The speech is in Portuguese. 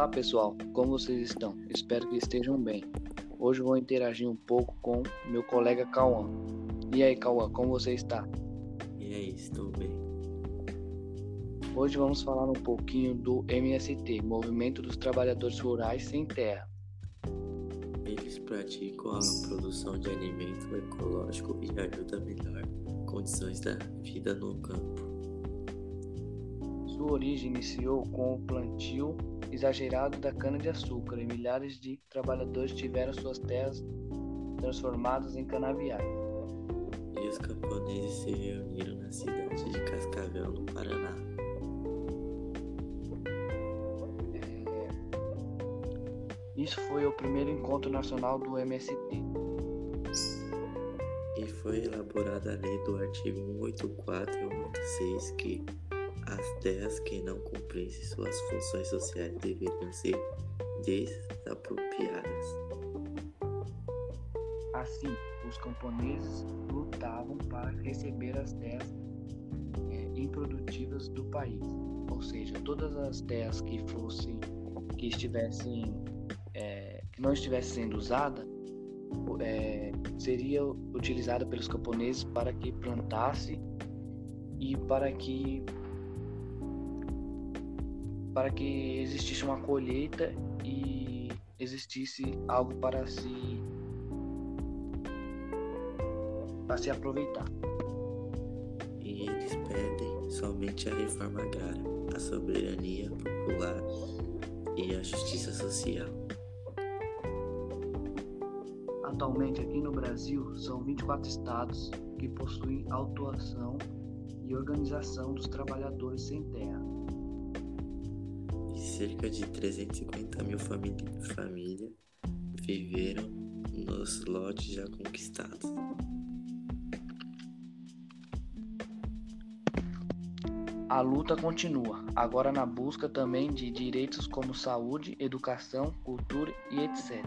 Olá pessoal, como vocês estão? Espero que estejam bem. Hoje vou interagir um pouco com meu colega Cauã. E aí, Cauã, como você está? E aí, estou bem. Hoje vamos falar um pouquinho do MST, Movimento dos Trabalhadores Rurais Sem Terra. Eles praticam a produção de alimento ecológico e ajudam a melhorar condições da vida no campo. Sua origem iniciou com o plantio exagerado da cana-de-açúcar e milhares de trabalhadores tiveram suas terras transformadas em canaviais. E os camponeses se reuniram na cidade de Cascavel, no Paraná. É... Isso foi o primeiro encontro nacional do MST. E foi elaborada a lei do artigo 184 e 186 que as terras que não cumprissem suas funções sociais deveriam ser desapropriadas. Assim, os camponeses lutavam para receber as terras é, improdutivas do país, ou seja, todas as terras que fossem, que estivessem, é, que não estivessem sendo usadas, é, seria utilizada pelos camponeses para que plantasse e para que para que existisse uma colheita e existisse algo para se para se aproveitar. E eles pedem somente a reforma agrária, a soberania popular e a justiça social. Atualmente aqui no Brasil são 24 estados que possuem autuação e organização dos trabalhadores sem terra cerca de 350 mil famílias família viveram nos lotes já conquistados. A luta continua, agora na busca também de direitos como saúde, educação, cultura e etc.